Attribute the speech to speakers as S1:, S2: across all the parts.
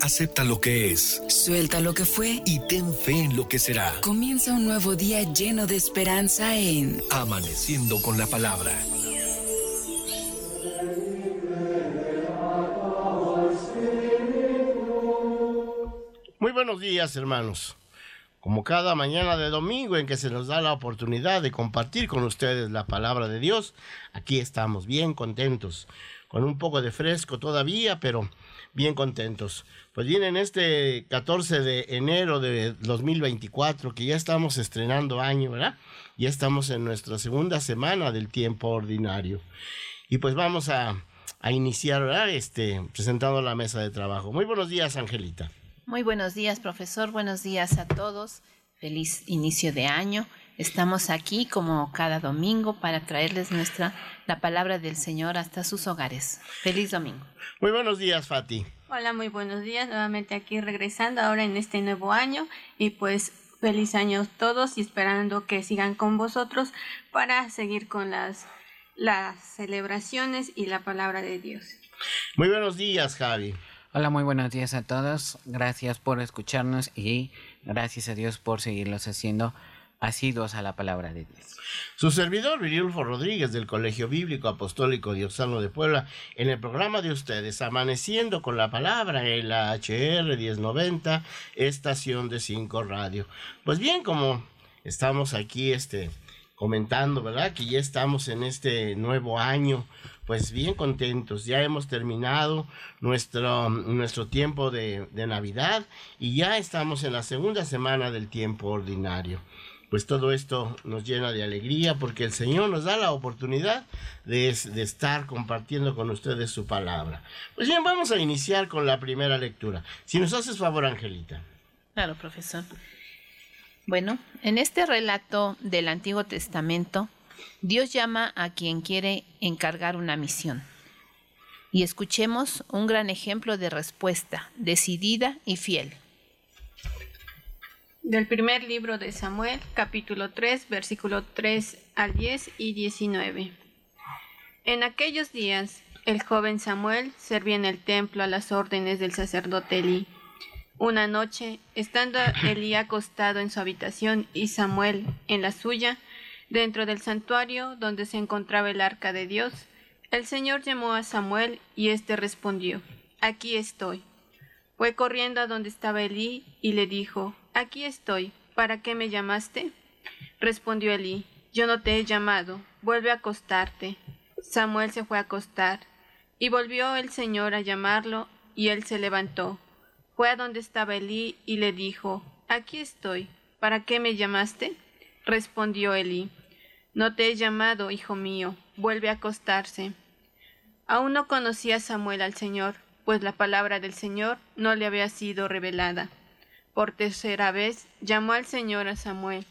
S1: Acepta lo que es.
S2: Suelta lo que fue.
S1: Y ten fe en lo que será.
S2: Comienza un nuevo día lleno de esperanza en
S1: Amaneciendo con la palabra.
S3: Muy buenos días, hermanos. Como cada mañana de domingo en que se nos da la oportunidad de compartir con ustedes la palabra de Dios, aquí estamos bien contentos, con un poco de fresco todavía, pero bien contentos. Pues viene en este 14 de enero de 2024, que ya estamos estrenando año, ¿verdad? Ya estamos en nuestra segunda semana del tiempo ordinario. Y pues vamos a, a iniciar, ¿verdad? Este, presentando la mesa de trabajo. Muy buenos días, Angelita.
S4: Muy buenos días, profesor. Buenos días a todos. Feliz inicio de año. Estamos aquí como cada domingo para traerles nuestra la palabra del Señor hasta sus hogares. Feliz domingo.
S3: Muy buenos días, Fati.
S5: Hola, muy buenos días. Nuevamente aquí regresando ahora en este nuevo año y pues feliz año a todos y esperando que sigan con vosotros para seguir con las las celebraciones y la palabra de Dios.
S3: Muy buenos días, Javi.
S6: Hola, muy buenos días a todos. Gracias por escucharnos y gracias a Dios por seguirlos haciendo asiduos a la palabra de Dios.
S3: Su servidor, Virilfo Rodríguez, del Colegio Bíblico Apostólico Diosano de Puebla, en el programa de ustedes, Amaneciendo con la Palabra, en la HR 1090, estación de 5 Radio. Pues bien, como estamos aquí, este comentando, ¿verdad? Que ya estamos en este nuevo año, pues bien contentos. Ya hemos terminado nuestro, nuestro tiempo de, Navidad y ya estamos en la segunda semana del tiempo ordinario. Pues todo esto nos llena de alegría porque el Señor nos da la oportunidad de, estar compartiendo con ustedes su palabra. Pues bien, vamos a iniciar con la primera lectura. Si nos haces favor, Angelita.
S4: Claro, profesor. Bueno, en este relato del Antiguo Testamento, Dios llama a quien quiere encargar una misión. Y escuchemos un gran ejemplo de respuesta, decidida y fiel.
S5: Del primer libro de Samuel, capítulo 3, versículo 3 al 10 y 19. En aquellos días, el joven Samuel servía en el templo a las órdenes del sacerdote Elí. Una noche, estando Elí acostado en su habitación y Samuel en la suya, dentro del santuario donde se encontraba el arca de Dios, el Señor llamó a Samuel y éste respondió, Aquí estoy. Fue corriendo a donde estaba Elí y le dijo, Aquí estoy, ¿para qué me llamaste? Respondió Elí, Yo no te he llamado, vuelve a acostarte. Samuel se fue a acostar, y volvió el Señor a llamarlo, y él se levantó fue a donde estaba Elí y le dijo, Aquí estoy, ¿para qué me llamaste? Respondió Elí, No te he llamado, hijo mío, vuelve a acostarse. Aún no conocía Samuel al Señor, pues la palabra del Señor no le había sido revelada. Por tercera vez llamó al Señor a Samuel.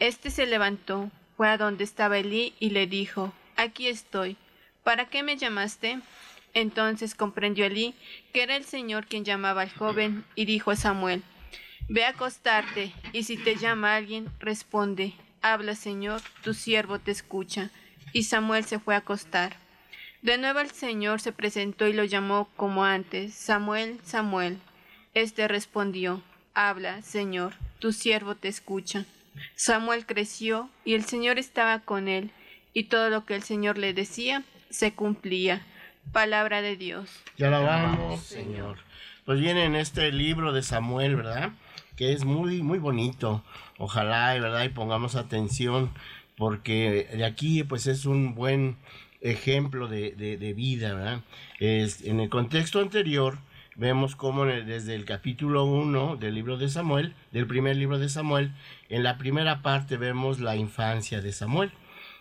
S5: Este se levantó, fue a donde estaba Elí y le dijo, Aquí estoy, ¿para qué me llamaste? Entonces comprendió Elí que era el Señor quien llamaba al joven y dijo a Samuel, Ve a acostarte, y si te llama alguien, responde, Habla Señor, tu siervo te escucha. Y Samuel se fue a acostar. De nuevo el Señor se presentó y lo llamó como antes, Samuel, Samuel. Este respondió, Habla, Señor, tu siervo te escucha. Samuel creció y el Señor estaba con él, y todo lo que el Señor le decía se cumplía. Palabra de Dios.
S3: Te alabamos, Señor. Pues viene en este libro de Samuel, ¿verdad? Que es muy, muy bonito. Ojalá, ¿verdad? Y pongamos atención porque de aquí pues es un buen ejemplo de, de, de vida, ¿verdad? Es, en el contexto anterior vemos cómo desde el capítulo 1 del libro de Samuel, del primer libro de Samuel, en la primera parte vemos la infancia de Samuel.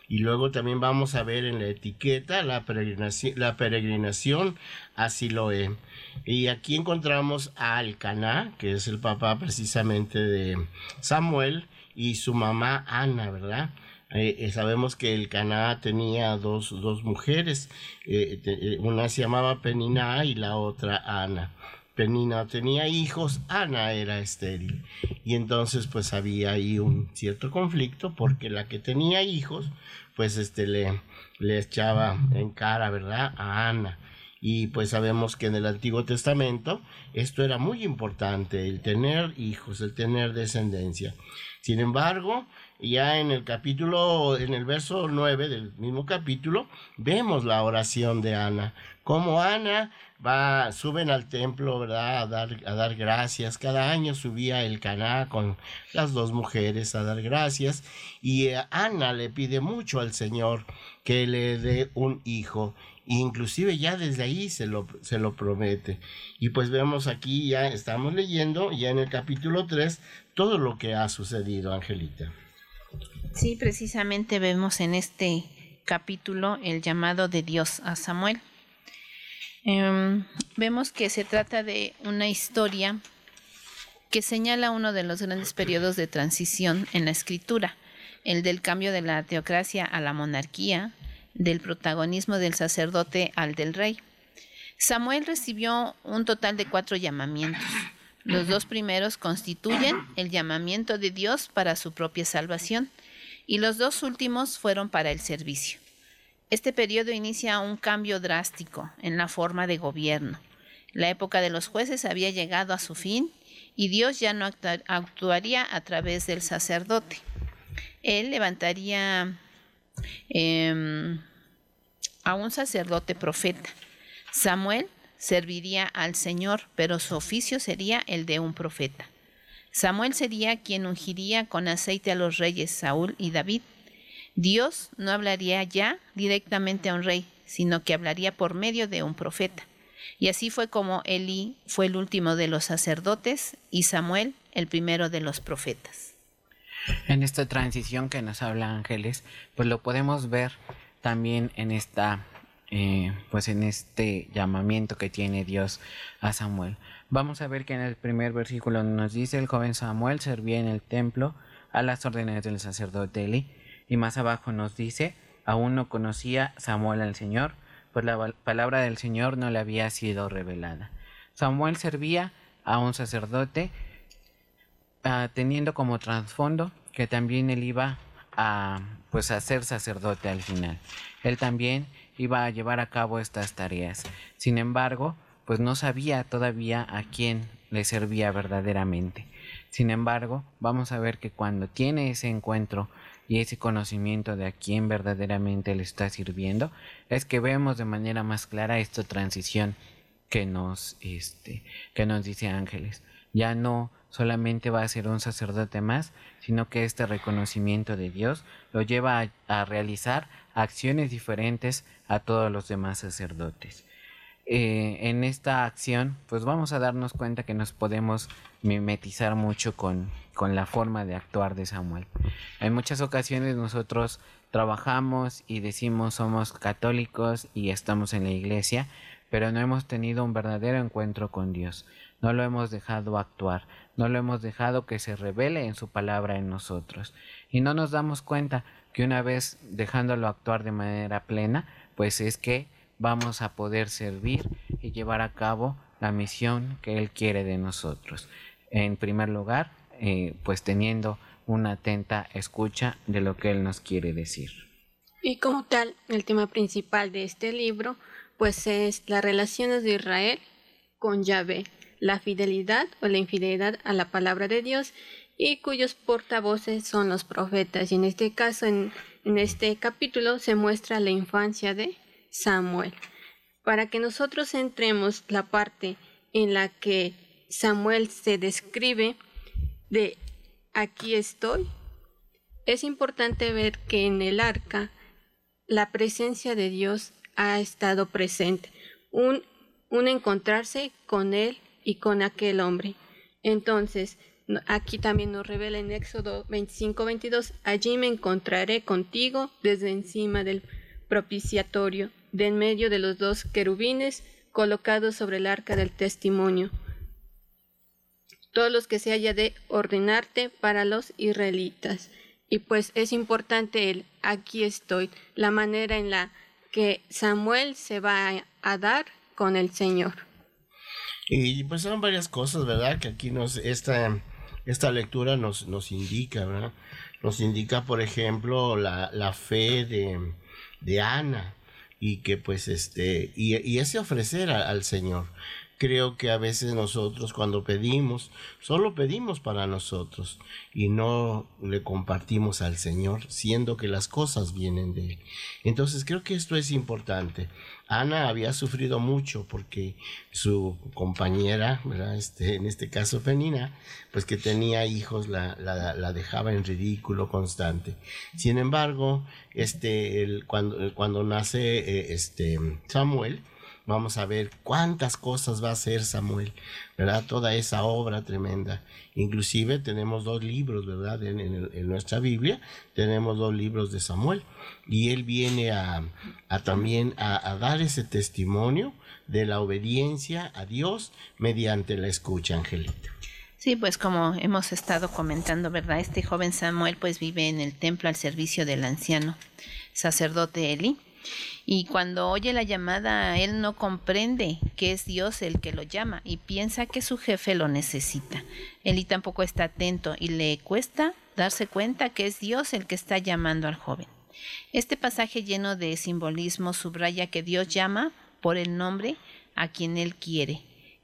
S3: Y luego también vamos a ver en la etiqueta la peregrinación, la peregrinación a Siloé. Y aquí encontramos a Alcaná, que es el papá precisamente de Samuel, y su mamá Ana, ¿verdad? Eh, eh, sabemos que el Caná tenía dos, dos mujeres, eh, una se llamaba Penina y la otra Ana. Penina tenía hijos, Ana era estéril. Y entonces pues había ahí un cierto conflicto porque la que tenía hijos pues este le, le echaba en cara, ¿verdad? A Ana. Y pues sabemos que en el Antiguo Testamento esto era muy importante, el tener hijos, el tener descendencia. Sin embargo, ya en el capítulo, en el verso 9 del mismo capítulo, vemos la oración de Ana. Como Ana va, suben al templo, ¿verdad? A dar, a dar gracias. Cada año subía el Caná con las dos mujeres a dar gracias. Y Ana le pide mucho al Señor que le dé un hijo. Inclusive ya desde ahí se lo, se lo promete. Y pues vemos aquí, ya estamos leyendo, ya en el capítulo 3, todo lo que ha sucedido, Angelita.
S4: Sí, precisamente vemos en este capítulo el llamado de Dios a Samuel. Em, vemos que se trata de una historia que señala uno de los grandes periodos de transición en la escritura, el del cambio de la teocracia a la monarquía, del protagonismo del sacerdote al del rey. Samuel recibió un total de cuatro llamamientos. Los dos primeros constituyen el llamamiento de Dios para su propia salvación y los dos últimos fueron para el servicio. Este periodo inicia un cambio drástico en la forma de gobierno. La época de los jueces había llegado a su fin y Dios ya no actuaría a través del sacerdote. Él levantaría em, a un sacerdote profeta. Samuel serviría al Señor, pero su oficio sería el de un profeta. Samuel sería quien ungiría con aceite a los reyes Saúl y David. Dios no hablaría ya directamente a un rey, sino que hablaría por medio de un profeta. Y así fue como Elí fue el último de los sacerdotes y Samuel el primero de los profetas.
S6: En esta transición que nos habla Ángeles, pues lo podemos ver también en esta eh, pues en este llamamiento que tiene Dios a Samuel. Vamos a ver que en el primer versículo nos dice el joven Samuel servía en el templo a las órdenes del sacerdote Eli y más abajo nos dice aún no conocía Samuel al Señor pues la palabra del Señor no le había sido revelada. Samuel servía a un sacerdote ah, teniendo como trasfondo que también él iba a pues a ser sacerdote al final. Él también iba a llevar a cabo estas tareas. Sin embargo, pues no sabía todavía a quién le servía verdaderamente. Sin embargo, vamos a ver que cuando tiene ese encuentro y ese conocimiento de a quién verdaderamente le está sirviendo, es que vemos de manera más clara esta transición que nos, este, que nos dice Ángeles. Ya no solamente va a ser un sacerdote más, sino que este reconocimiento de Dios lo lleva a, realizar acciones diferentes a todos los demás sacerdotes. Eh, en esta acción, pues vamos a darnos cuenta que nos podemos mimetizar mucho con, con la forma de actuar de Samuel. En muchas ocasiones nosotros trabajamos y decimos somos católicos y estamos en la iglesia, pero no hemos tenido un verdadero encuentro con Dios. No lo hemos dejado actuar, no lo hemos dejado que se revele en su palabra en nosotros. Y no nos damos cuenta que una vez dejándolo actuar de manera plena, pues es que vamos a poder servir y llevar a cabo la misión que Él quiere de nosotros. En primer lugar, eh, pues teniendo una atenta escucha de lo que Él nos quiere decir.
S5: Y como tal, el tema principal de este libro, pues es las relaciones de Israel con Yahvé la fidelidad o la infidelidad a la palabra de Dios y cuyos portavoces son los profetas. Y en este caso, en, este capítulo, se muestra la infancia de Samuel. Para que nosotros entremos la parte en la que Samuel se describe de aquí estoy, es importante ver que en el arca la presencia de Dios ha estado presente, un, un encontrarse con Él y con aquel hombre. Entonces, aquí también nos revela en Éxodo 25, 22, allí me encontraré contigo desde encima del propiciatorio, de en medio de los dos querubines colocados sobre el arca del testimonio. Todos los que se haya de ordenarte para los israelitas. Y pues es importante el aquí estoy, la manera en la que Samuel se va a dar con el Señor.
S3: Y pues son varias cosas, ¿verdad? Que aquí nos, esta, esta lectura nos, nos indica, ¿verdad? Nos indica, por ejemplo, la, la fe de, de Ana, y que pues este, y, ese ofrecer al Señor. Creo que a veces nosotros cuando pedimos, solo pedimos para nosotros y no le compartimos al Señor, siendo que las cosas vienen de Él. Entonces creo que esto es importante. Ana había sufrido mucho porque su compañera, Este, en este caso Penina, pues que tenía hijos, la, la, dejaba en ridículo constante. Sin embargo, este, el, cuando, cuando nace eh, este, Samuel, vamos a ver cuántas cosas va a hacer Samuel, ¿verdad? Toda esa obra tremenda. Inclusive tenemos dos libros, ¿verdad? En, nuestra Biblia tenemos dos libros de Samuel. Y él viene a, también a, dar ese testimonio de la obediencia a Dios mediante la escucha, Angelita.
S4: Sí, pues como hemos estado comentando, ¿verdad? Este joven Samuel pues vive en el templo al servicio del anciano sacerdote Eli y cuando oye la llamada, él no comprende que es Dios el que lo llama y piensa que su jefe lo necesita. Él tampoco está atento y le cuesta darse cuenta que es Dios el que está llamando al joven. Este pasaje lleno de simbolismo subraya que Dios llama por el nombre a quien Él quiere,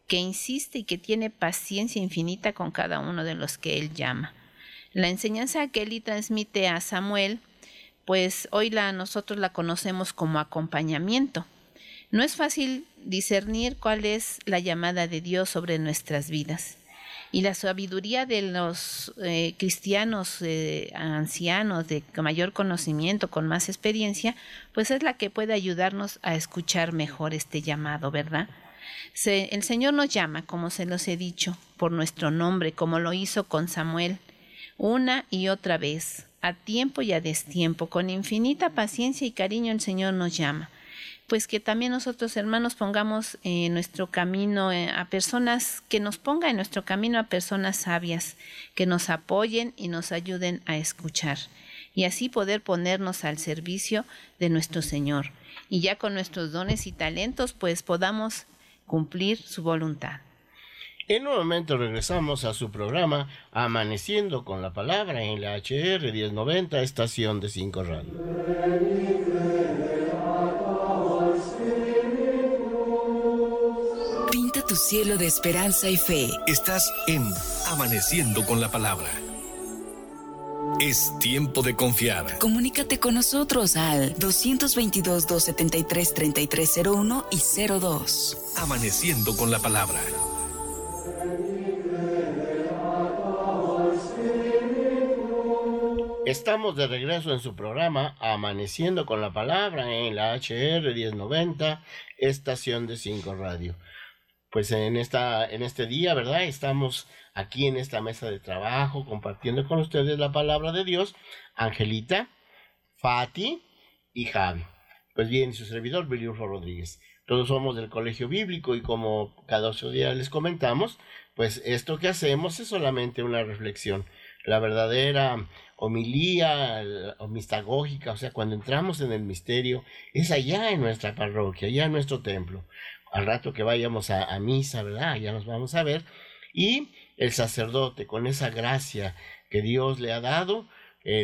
S4: que insiste y que tiene paciencia infinita con cada uno de los que Él llama. La enseñanza que Eli transmite a Samuel pues hoy la, nosotros la conocemos como acompañamiento. No es fácil discernir cuál es la llamada de Dios sobre nuestras vidas. Y la sabiduría de los eh, cristianos eh, ancianos de mayor conocimiento, con más experiencia, pues es la que puede ayudarnos a escuchar mejor este llamado, ¿verdad? el Señor nos llama, como se los he dicho, por nuestro nombre, como lo hizo con Samuel, una y otra vez, a tiempo y a destiempo, con infinita paciencia y cariño el Señor nos llama. Pues que también nosotros hermanos pongamos en nuestro camino eh, a personas, que nos ponga en nuestro camino a personas sabias, que nos apoyen y nos ayuden a escuchar, y así poder ponernos al servicio de nuestro Señor, y ya con nuestros dones y talentos pues podamos cumplir su voluntad.
S3: En un momento regresamos a su programa Amaneciendo con la Palabra en la HR 1090, estación de 5 Radio.
S2: Pinta tu cielo de esperanza y fe.
S1: Estás en Amaneciendo con la Palabra. Es tiempo de confiar.
S2: Comunícate con nosotros al 222-273-3301 y 02.
S1: Amaneciendo con la Palabra.
S3: Estamos de regreso en su programa Amaneciendo con la Palabra en la HR 1090, estación de 5 Radio. Pues en, esta, en este día, ¿verdad? Estamos aquí en esta mesa de trabajo compartiendo con ustedes la palabra de Dios, Angelita, Fati y Javi. Pues bien, su servidor, Bilurfo Rodríguez. Todos somos del colegio bíblico y como cada ocho días les comentamos, pues esto que hacemos es solamente una reflexión. La verdadera homilía o mistagógica, o sea, cuando entramos en el misterio, es allá en nuestra parroquia, allá en nuestro templo. Al rato que vayamos a, misa, ¿verdad? Ya nos vamos a ver. Y el sacerdote, con esa gracia que Dios le ha dado,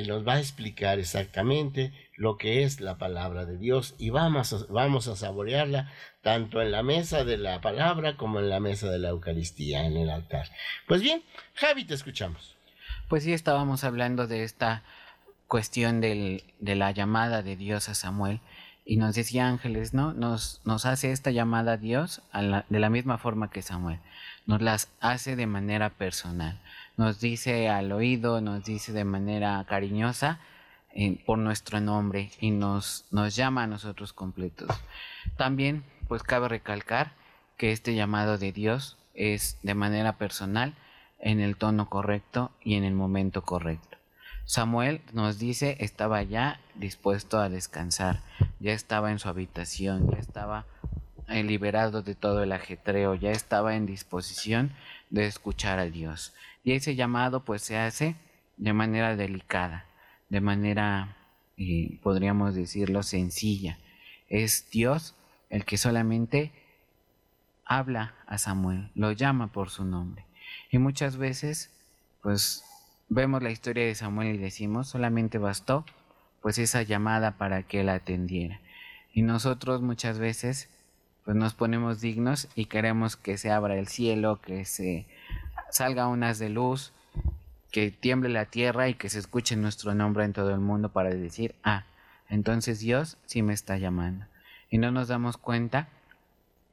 S3: nos va a explicar exactamente lo que es la palabra de Dios y vamos a, vamos a saborearla tanto en la mesa de la palabra como en la mesa de la Eucaristía, en el altar. Pues bien, Javi, te escuchamos.
S6: Pues sí, estábamos hablando de esta cuestión del, de la llamada de Dios a Samuel y nos decía Ángeles, ¿no? Nos, nos hace esta llamada a Dios de la misma forma que Samuel. Nos las hace de manera personal. Nos dice al oído, nos dice de manera cariñosa eh, por nuestro nombre y nos, nos llama a nosotros completos. También, pues cabe recalcar que este llamado de Dios es de manera personal en el tono correcto y en el momento correcto. Samuel nos dice estaba ya dispuesto a descansar, ya estaba en su habitación, ya estaba eh, liberado de todo el ajetreo, ya estaba en disposición de escuchar a Dios. Y ese llamado pues se hace de manera delicada, de manera, eh, podríamos decirlo, sencilla. Es Dios el que solamente habla a Samuel, lo llama por su nombre. Y muchas veces, pues vemos la historia de Samuel y decimos, solamente bastó pues esa llamada para que él atendiera. Y nosotros muchas veces pues nos ponemos dignos y queremos que se abra el cielo, que se salga unas de luz, que tiemble la tierra y que se escuche nuestro nombre en todo el mundo para decir, ah, entonces Dios sí me está llamando. Y no nos damos cuenta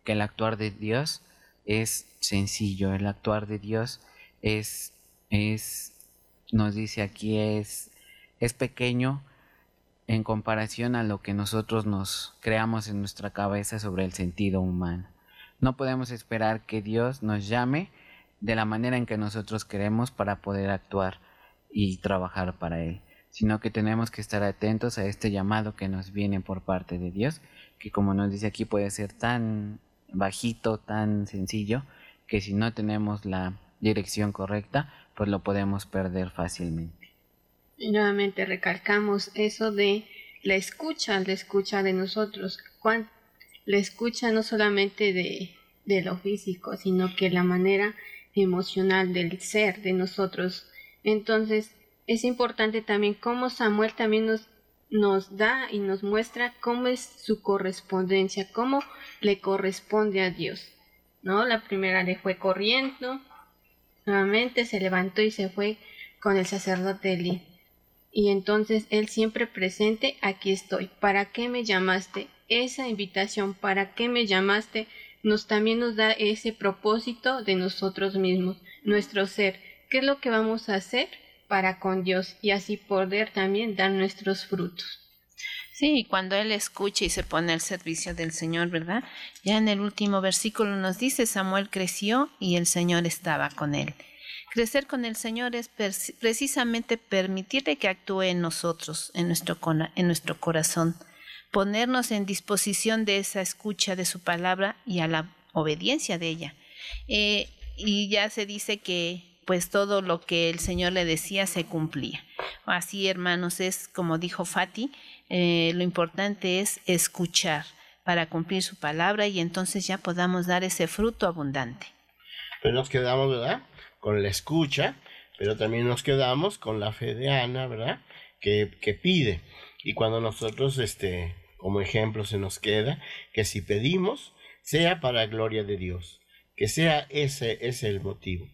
S6: que el actuar de Dios es sencillo, el actuar de Dios es, es, nos dice aquí, es, es pequeño en comparación a lo que nosotros nos creamos en nuestra cabeza sobre el sentido humano. No podemos esperar que Dios nos llame de la manera en que nosotros queremos para poder actuar y trabajar para Él, sino que tenemos que estar atentos a este llamado que nos viene por parte de Dios, que como nos dice aquí puede ser tan bajito, tan sencillo, que si no tenemos la dirección correcta, pues lo podemos perder fácilmente.
S5: Y nuevamente recalcamos eso de la escucha, la escucha de nosotros. La escucha no solamente de, de lo físico, sino que la manera emocional del ser de nosotros. Entonces, es importante también cómo Samuel también nos, nos da y nos muestra cómo es su correspondencia, cómo le corresponde a Dios. ¿No? La primera le fue corriendo, nuevamente se levantó y se fue con el sacerdote Eli. Y entonces él siempre presente, aquí estoy. ¿Para qué me llamaste? Esa invitación, ¿para qué me llamaste? nos también nos da ese propósito de nosotros mismos, nuestro ser, qué es lo que vamos a hacer para con Dios y así poder también dar nuestros frutos.
S4: Sí, cuando él escucha y se pone al servicio del Señor, ¿verdad? Ya en el último versículo nos dice, Samuel creció y el Señor estaba con él. Crecer con el Señor es precisamente permitirle que actúe en nosotros, en nuestro, en nuestro corazón ponernos en disposición de esa escucha de su palabra y a la obediencia de ella. Eh, y ya se dice que pues todo lo que el Señor le decía se cumplía. Así, hermanos, es como dijo Fati, eh, lo importante es escuchar para cumplir su palabra y entonces ya podamos dar ese fruto abundante.
S3: Pero nos quedamos. Con la escucha, pero también nos quedamos con la fe de Ana, ¿verdad? Que, que pide. Y cuando nosotros, este, como ejemplo se nos queda, que si pedimos, sea para gloria de Dios, que sea ese, es el motivo.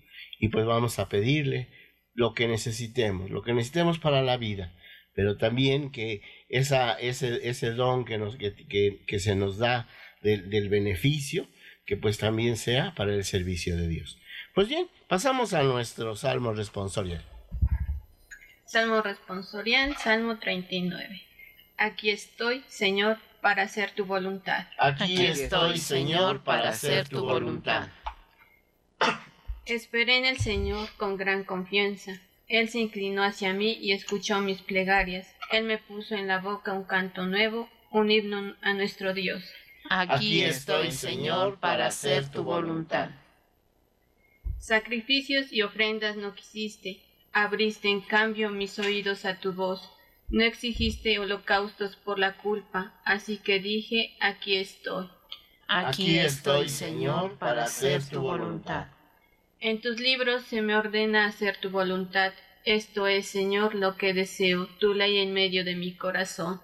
S3: Y pues vamos a pedirle lo que necesitemos, lo que necesitemos para la vida, pero también que esa, ese, ese don que, nos, que, que, se nos da del, del beneficio, que pues también sea para el servicio de Dios. Pues bien, pasamos a nuestro salmo responsorial.
S5: Salmo responsorial, Salmo 39. Aquí estoy, Señor, para hacer tu voluntad.
S3: Aquí estoy, Señor, para hacer tu voluntad.
S5: Esperé en el Señor con gran confianza. Él se inclinó hacia mí y escuchó mis plegarias. Él me puso en la boca un canto nuevo, un himno a nuestro Dios.
S3: Aquí estoy, Señor, para hacer tu voluntad.
S5: Sacrificios y ofrendas no quisiste, abriste en cambio mis oídos a tu voz. No exigiste holocaustos por la culpa, así que dije, aquí estoy.
S3: Aquí estoy, Señor, para hacer tu voluntad.
S5: En tus libros se me ordena hacer tu voluntad. Esto es, Señor, lo que deseo, tu ley en medio de mi corazón.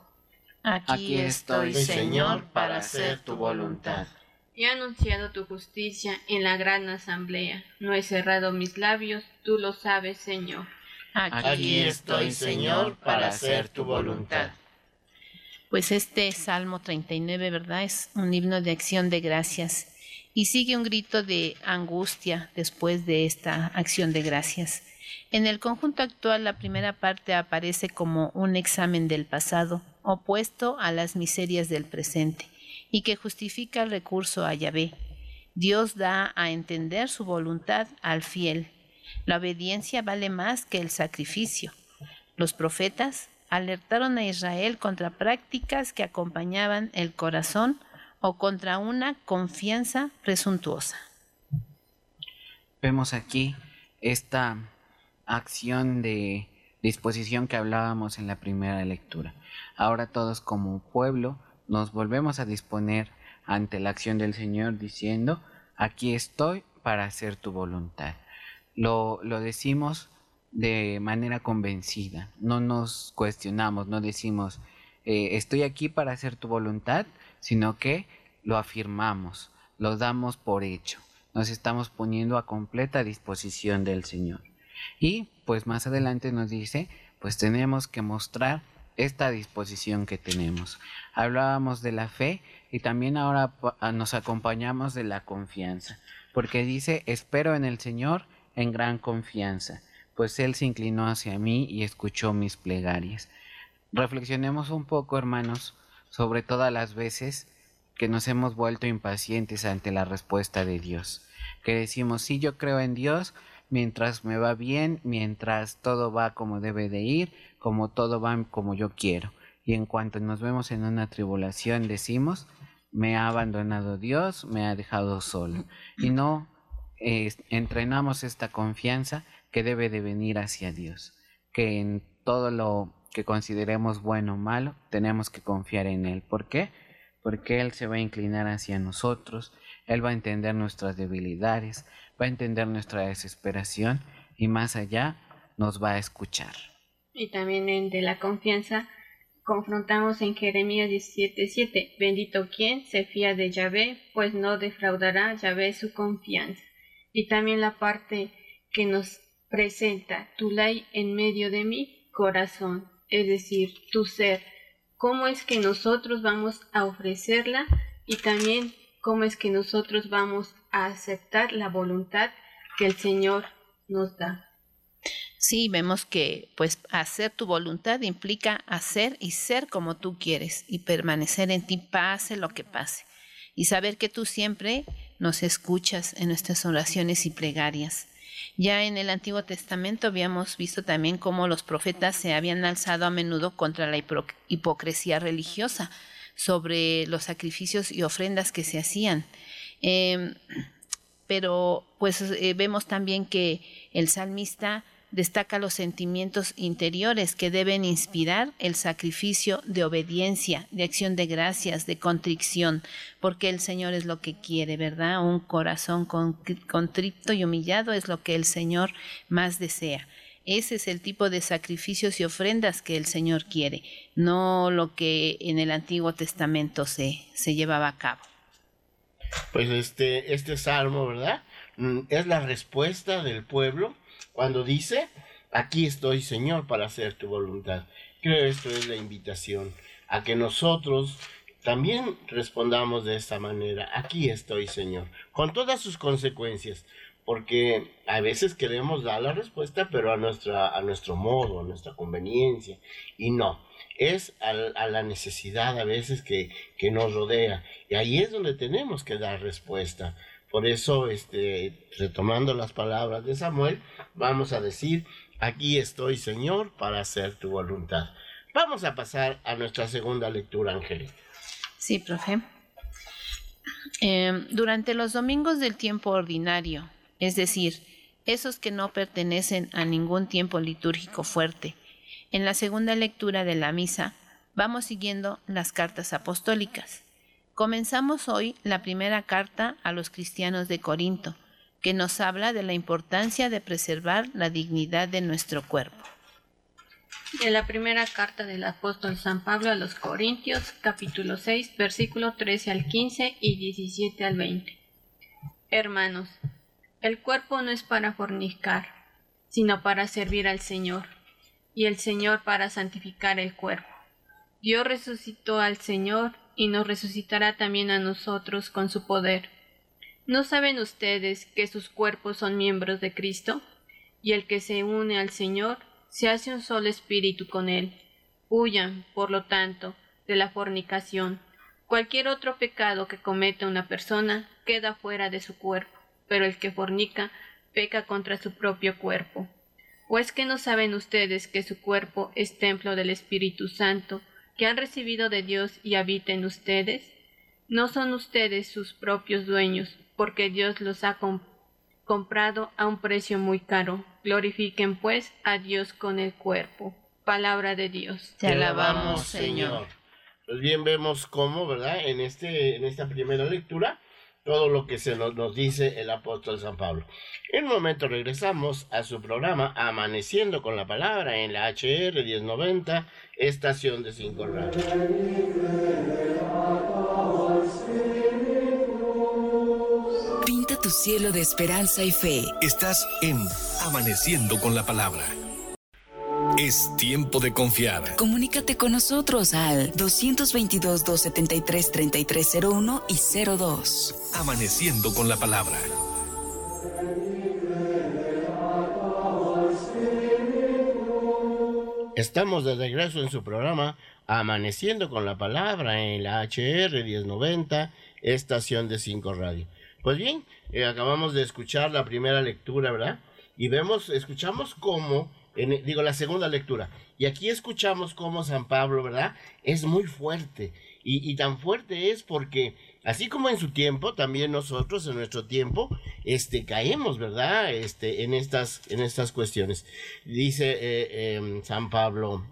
S3: Aquí estoy, Señor, para hacer tu voluntad.
S5: He anunciado tu justicia en la gran asamblea. No he cerrado mis labios, tú lo sabes, Señor.
S3: Aquí estoy, Señor, para hacer tu voluntad.
S4: Pues este Salmo 39, ¿verdad? Es un himno de acción de gracias y sigue un grito de angustia después de esta acción de gracias. En el conjunto actual, la primera parte aparece como un examen del pasado, opuesto a las miserias del presente y que justifica el recurso a Yahvé. Dios da a entender su voluntad al fiel. La obediencia vale más que el sacrificio. Los profetas alertaron a Israel contra prácticas que acompañaban el corazón o contra una confianza presuntuosa.
S6: Vemos aquí esta acción de disposición que hablábamos en la primera lectura. Ahora todos como pueblo nos volvemos a disponer ante la acción del Señor diciendo, aquí estoy para hacer tu voluntad. Lo, lo decimos de manera convencida, no nos cuestionamos, no decimos, eh, estoy aquí para hacer tu voluntad, sino que lo afirmamos, lo damos por hecho, nos estamos poniendo a completa disposición del Señor. Y pues más adelante nos dice, pues tenemos que mostrar esta disposición que tenemos. Hablábamos de la fe y también ahora nos acompañamos de la confianza, porque dice, espero en el Señor en gran confianza, pues Él se inclinó hacia mí y escuchó mis plegarias. Reflexionemos un poco, hermanos, sobre todas las veces que nos hemos vuelto impacientes ante la respuesta de Dios, que decimos, sí, yo creo en Dios, mientras me va bien, mientras todo va como debe de ir, como todo va como yo quiero. Y en cuanto nos vemos en una tribulación decimos, me ha abandonado Dios, me ha dejado solo. Y no entrenamos esta confianza que debe de venir hacia Dios, que en todo lo que consideremos bueno o malo, tenemos que confiar en Él. ¿Por qué? Porque Él se va a inclinar hacia nosotros, Él va a entender nuestras debilidades, va a entender nuestra desesperación y más allá nos va a escuchar.
S5: Y también en de la confianza confrontamos en Jeremías 17:7, bendito quien se fía de Yahvé, pues no defraudará Yahvé su confianza. Y también la parte que nos presenta tu ley en medio de mi corazón, es decir, tu ser, cómo es que nosotros vamos a ofrecerla y también cómo es que nosotros vamos a aceptar la voluntad que el Señor nos da.
S4: Sí, vemos que pues hacer tu voluntad implica hacer y ser como tú quieres y permanecer en ti pase lo que pase y saber que tú siempre nos escuchas en nuestras oraciones y plegarias. Ya en el Antiguo Testamento habíamos visto también cómo los profetas se habían alzado a menudo contra la hipocresía religiosa sobre los sacrificios y ofrendas que se hacían. Em, pero pues eh, vemos también que el salmista destaca los sentimientos interiores que deben inspirar el sacrificio de obediencia, de acción de gracias, de contrición, porque el Señor es lo que quiere, ¿verdad? Un corazón contrito y humillado es lo que el Señor más desea. Ese es el tipo de sacrificios y ofrendas que el Señor quiere, no lo que en el Antiguo Testamento se, se llevaba a cabo.
S3: Pues este, este salmo, ¿verdad? Mm, es la respuesta del pueblo cuando dice, aquí estoy Señor para hacer tu voluntad. Creo que esto es la invitación a que nosotros también respondamos de esta manera, aquí estoy Señor, con todas sus consecuencias, porque a veces queremos dar la respuesta, pero a, nuestra, a nuestro modo, a nuestra conveniencia, y no, es a, la necesidad a veces que, que nos rodea, y ahí es donde tenemos que dar respuesta. Por eso, este, retomando las palabras de Samuel, vamos a decir, aquí estoy, Señor, para hacer tu voluntad. Vamos a pasar a nuestra segunda lectura, Angélica.
S4: Sí, profe. Em, durante los domingos del tiempo ordinario, es decir, esos que no pertenecen a ningún tiempo litúrgico fuerte, en la segunda lectura de la misa, vamos siguiendo las cartas apostólicas. Comenzamos hoy la primera carta a los cristianos de Corinto, que nos habla de la importancia de preservar la dignidad de nuestro cuerpo.
S5: De la primera carta del apóstol San Pablo a los Corintios, capítulo 6, versículo 13 al 15 y 17 al 20. Hermanos, el cuerpo no es para fornicar, sino para servir al Señor, y el Señor para santificar el cuerpo. Dios resucitó al Señor y nos resucitará también a nosotros con su poder. ¿No saben ustedes que sus cuerpos son miembros de Cristo? Y el que se une al Señor se hace un solo espíritu con él. Huyan, por lo tanto, de la fornicación. Cualquier otro pecado que cometa una persona queda fuera de su cuerpo, pero el que fornica peca contra su propio cuerpo. ¿O es que no saben ustedes que su cuerpo es templo del Espíritu Santo, que han recibido de Dios y habiten ustedes? No son ustedes sus propios dueños, porque Dios los ha comprado a un precio muy caro. Glorifiquen pues a Dios con el cuerpo. Palabra de Dios.
S4: Te alabamos, Señor.
S3: Pues bien vemos cómo, ¿verdad? En este en esta primera lectura todo lo que se nos, nos, dice el apóstol San Pablo. En un momento regresamos a su programa Amaneciendo con la Palabra en la HR 1090, estación de 5 Radio.
S2: Pinta tu cielo de esperanza y fe.
S1: Estás en Amaneciendo con la Palabra. Es tiempo de confiar.
S2: Comunícate con nosotros al 222-273-3301 y 02.
S1: Amaneciendo con la palabra.
S3: Estamos de regreso en su programa Amaneciendo con la palabra en la HR 1090, estación de 5 Radio. Pues bien, eh, acabamos de escuchar la primera lectura, ¿verdad? Y vemos, escuchamos cómo digo, la segunda lectura. Y aquí escuchamos cómo San Pablo, ¿verdad? Es muy fuerte. Y, tan fuerte es porque, así como en su tiempo, también nosotros en nuestro tiempo, este, caemos, ¿verdad? Este, en estas, en estas cuestiones. Dice eh, em, San Pablo,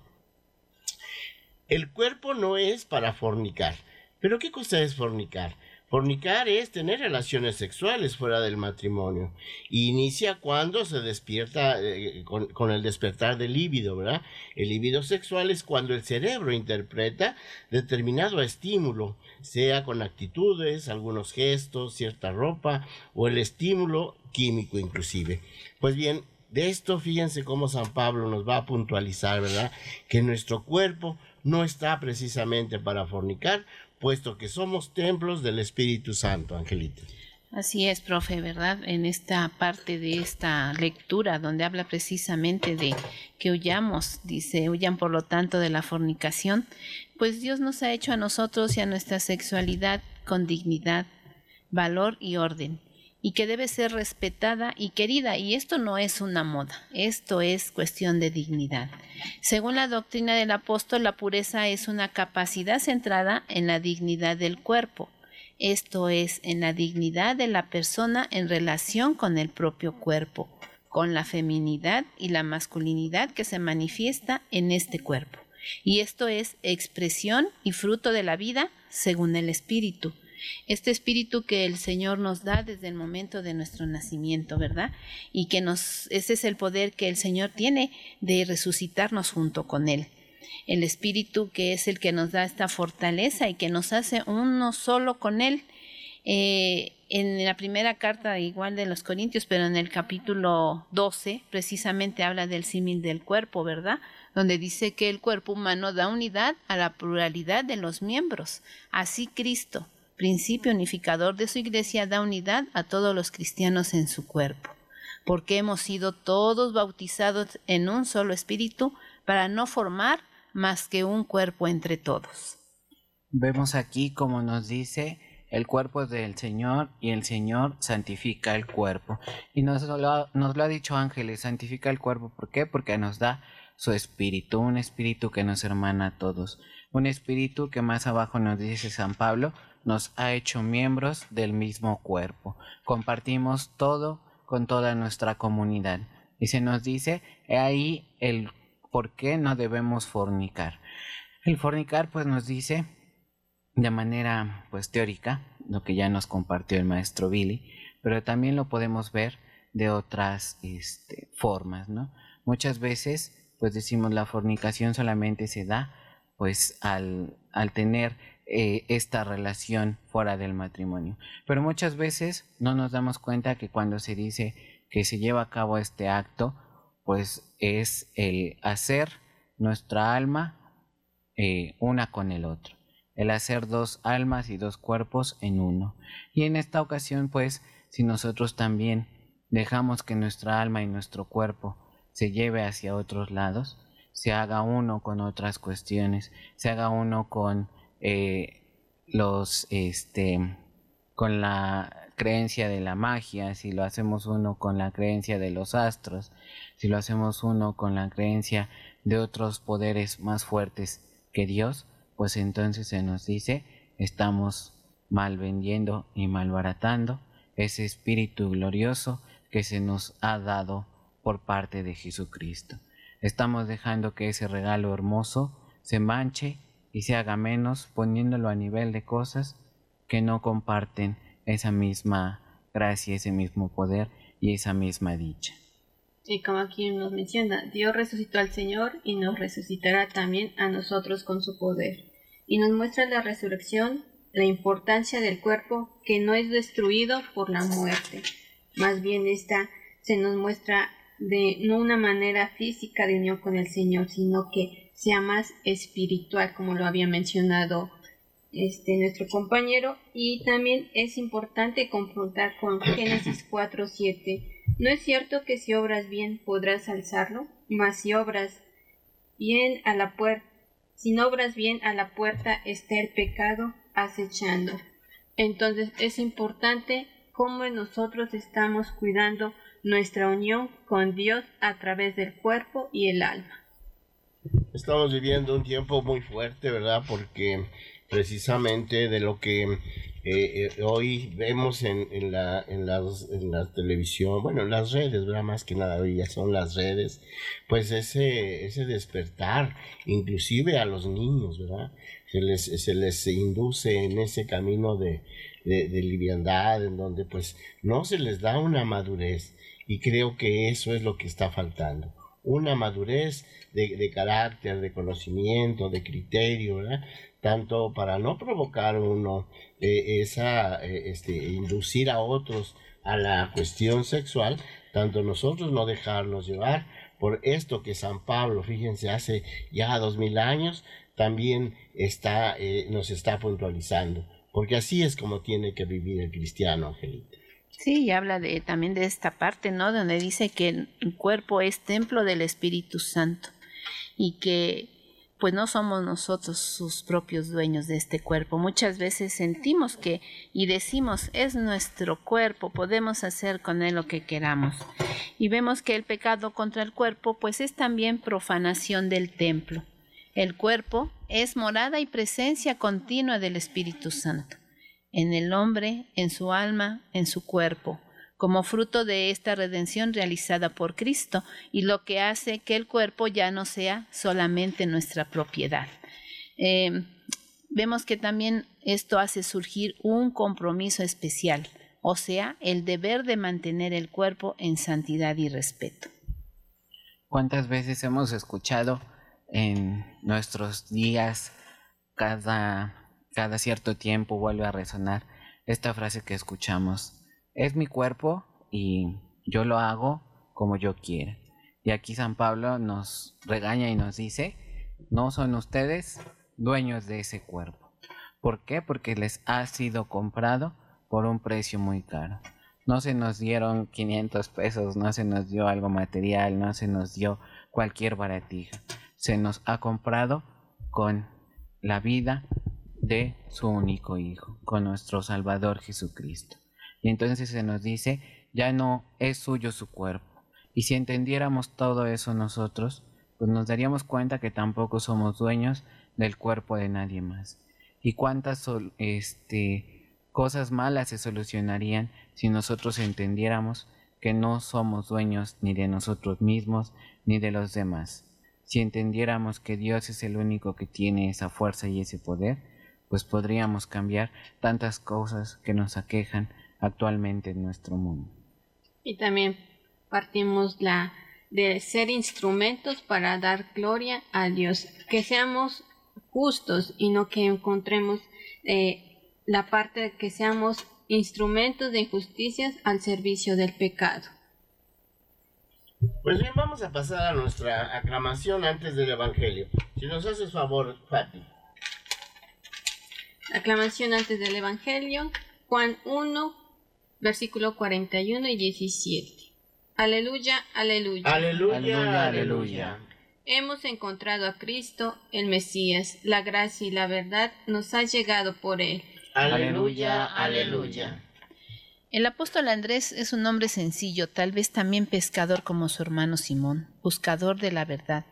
S3: el cuerpo no es para fornicar. ¿Pero qué cosa es fornicar? Fornicar es tener relaciones sexuales fuera del matrimonio. inicia cuando se despierta eh, con, el despertar del líbido, ¿verdad? El líbido sexual es cuando el cerebro interpreta determinado estímulo, sea con actitudes, algunos gestos, cierta ropa o el estímulo químico inclusive. Pues bien, de esto fíjense cómo San Pablo nos va a puntualizar, ¿verdad? Que nuestro cuerpo no está precisamente para fornicar, puesto que somos templos del Espíritu Santo, Angelita.
S4: Así es, profe, ¿verdad? En esta parte de esta lectura donde habla precisamente de que huyamos, dice, huyan por lo tanto de la fornicación, pues Dios nos ha hecho a nosotros y a nuestra sexualidad con dignidad, valor y orden y que debe ser respetada y querida. Y esto no es una moda, esto es cuestión de dignidad. Según la doctrina del apóstol, la pureza es una capacidad centrada en la dignidad del cuerpo. Esto es, en la dignidad de la persona en relación con el propio cuerpo, con la feminidad y la masculinidad que se manifiesta en este cuerpo. Y esto es expresión y fruto de la vida según el espíritu este espíritu que el Señor nos da desde el momento de nuestro nacimiento, ¿verdad? Y que nos, ese es el poder que el Señor tiene de resucitarnos junto con Él. El espíritu que es el que nos da esta fortaleza y que nos hace uno solo con Él. Eh, en la primera carta igual de los Corintios, pero en el capítulo 12 precisamente habla del símil del cuerpo, ¿verdad? Donde dice que el cuerpo humano da unidad a la pluralidad de los miembros. Así Cristo, principio unificador de su iglesia, da unidad a todos los cristianos en su cuerpo, porque hemos sido todos bautizados en un solo espíritu para no formar más que un cuerpo entre todos.
S6: Vemos aquí como nos dice el cuerpo es del Señor y el Señor santifica el cuerpo. Y nos lo, nos lo ha dicho Ángeles, santifica el cuerpo. ¿Por qué? Porque nos da su espíritu, un espíritu que nos hermana a todos. Un espíritu que más abajo nos dice San Pablo, nos ha hecho miembros del mismo cuerpo. Compartimos todo con toda nuestra comunidad. Y se nos dice ahí el por qué no debemos fornicar. El fornicar pues nos dice de manera pues teórica, lo que ya nos compartió el maestro Billy, pero también lo podemos ver de otras este, formas, ¿no? Muchas veces pues decimos la fornicación solamente se da pues al, al tener eh, esta relación fuera del matrimonio. Pero muchas veces no nos damos cuenta que cuando se dice que se lleva a cabo este acto, pues es el hacer nuestra alma eh, una con el otro, el hacer dos almas y dos cuerpos en uno. Y en esta ocasión, pues, si nosotros también dejamos que nuestra alma y nuestro cuerpo se lleve hacia otros lados, se haga uno con otras cuestiones, se haga uno con eh, los este con la creencia de la magia, si lo hacemos uno con la creencia de los astros, si lo hacemos uno con la creencia de otros poderes más fuertes que Dios, pues entonces se nos dice estamos mal vendiendo y malbaratando ese espíritu glorioso que se nos ha dado por parte de Jesucristo. Estamos dejando que ese regalo hermoso se manche y se haga menos poniéndolo a nivel de cosas que no comparten esa misma gracia, ese mismo poder y esa misma dicha.
S5: Y como aquí nos menciona, Dios resucitó al Señor y nos resucitará también a nosotros con su poder. Y nos muestra la resurrección, la importancia del cuerpo que no es destruido por la muerte. Más bien esta se nos muestra de no una manera física de unión con el Señor, sino que sea más espiritual, como lo había mencionado este nuestro compañero. Y también es importante confrontar con Génesis 4:7 no es cierto que si obras bien podrás alzarlo, mas si obras bien a la puerta, si no obras bien a la puerta está el pecado acechando. Entonces es importante cómo nosotros estamos cuidando nuestra unión con Dios a través del cuerpo y el alma.
S3: Estamos viviendo un tiempo muy fuerte, ¿verdad? Porque precisamente de lo que eh, eh, hoy vemos en, en, la, en, las, en la televisión, bueno, en las redes, ¿verdad? Más que nada hoy ya son las redes, pues ese, ese despertar, inclusive a los niños, ¿verdad? Se les, se les induce en ese camino de, de, de liviandad, en donde pues no se les da una madurez. Y creo que eso es lo que está faltando una madurez de, de, carácter, de conocimiento, de criterio, ¿verdad? Tanto para no provocar uno eh, esa, eh, este, inducir a otros a la cuestión sexual, tanto nosotros no dejarnos llevar por esto que San Pablo, fíjense, hace ya dos mil años, también está, eh, nos está puntualizando, porque así es como tiene que vivir el cristiano, Angelita.
S4: Sí, y habla de, también de esta parte, ¿no? Donde dice que el cuerpo es templo del Espíritu Santo y que pues no somos nosotros sus propios dueños de este cuerpo. Muchas veces sentimos que y decimos es nuestro cuerpo, podemos hacer con él lo que queramos. Y vemos que el pecado contra el cuerpo pues es también profanación del templo. El cuerpo es morada y presencia continua del Espíritu Santo, en el hombre, en su alma, en su cuerpo como fruto de esta redención realizada por Cristo y lo que hace que el cuerpo ya no sea solamente nuestra propiedad. Eh, vemos que también esto hace surgir un compromiso especial, o sea, el deber de mantener el cuerpo en santidad y respeto.
S6: ¿Cuántas veces hemos escuchado en nuestros días, cada, cada cierto tiempo vuelve a resonar esta frase que escuchamos? Es mi cuerpo y yo lo hago como yo quiera. Y aquí San Pablo nos regaña y nos dice, no son ustedes dueños de ese cuerpo. ¿Por qué? Porque les ha sido comprado por un precio muy caro. No se nos dieron 500 pesos, no se nos dio algo material, no se nos dio cualquier baratija. Se nos ha comprado con la vida de su único Hijo, con nuestro Salvador Jesucristo. Y entonces se nos dice, ya no es suyo su cuerpo. Y si entendiéramos todo eso nosotros, pues nos daríamos cuenta que tampoco somos dueños del cuerpo de nadie más. Y cuántas este, cosas malas se solucionarían si nosotros entendiéramos que no somos dueños ni de nosotros mismos ni de los demás. Si entendiéramos que Dios es el único que tiene esa fuerza y ese poder, pues podríamos cambiar tantas cosas que nos aquejan actualmente en nuestro mundo.
S5: Y también partimos la de ser instrumentos para dar gloria a Dios, que seamos justos y no que encontremos eh, la parte de que seamos instrumentos de injusticias al servicio del pecado.
S3: Pues bien, vamos a pasar a nuestra aclamación antes del Evangelio. Si nos haces favor, Fati.
S5: Aclamación antes del Evangelio, Juan 1, versículo 41 y 17. Aleluya, aleluya.
S3: Aleluya, aleluya.
S5: Hemos encontrado a Cristo, el Mesías, la gracia y la verdad nos ha llegado por él.
S3: Aleluya, aleluya.
S4: El apóstol Andrés es un hombre sencillo, tal vez también pescador como su hermano Simón, buscador de la verdad,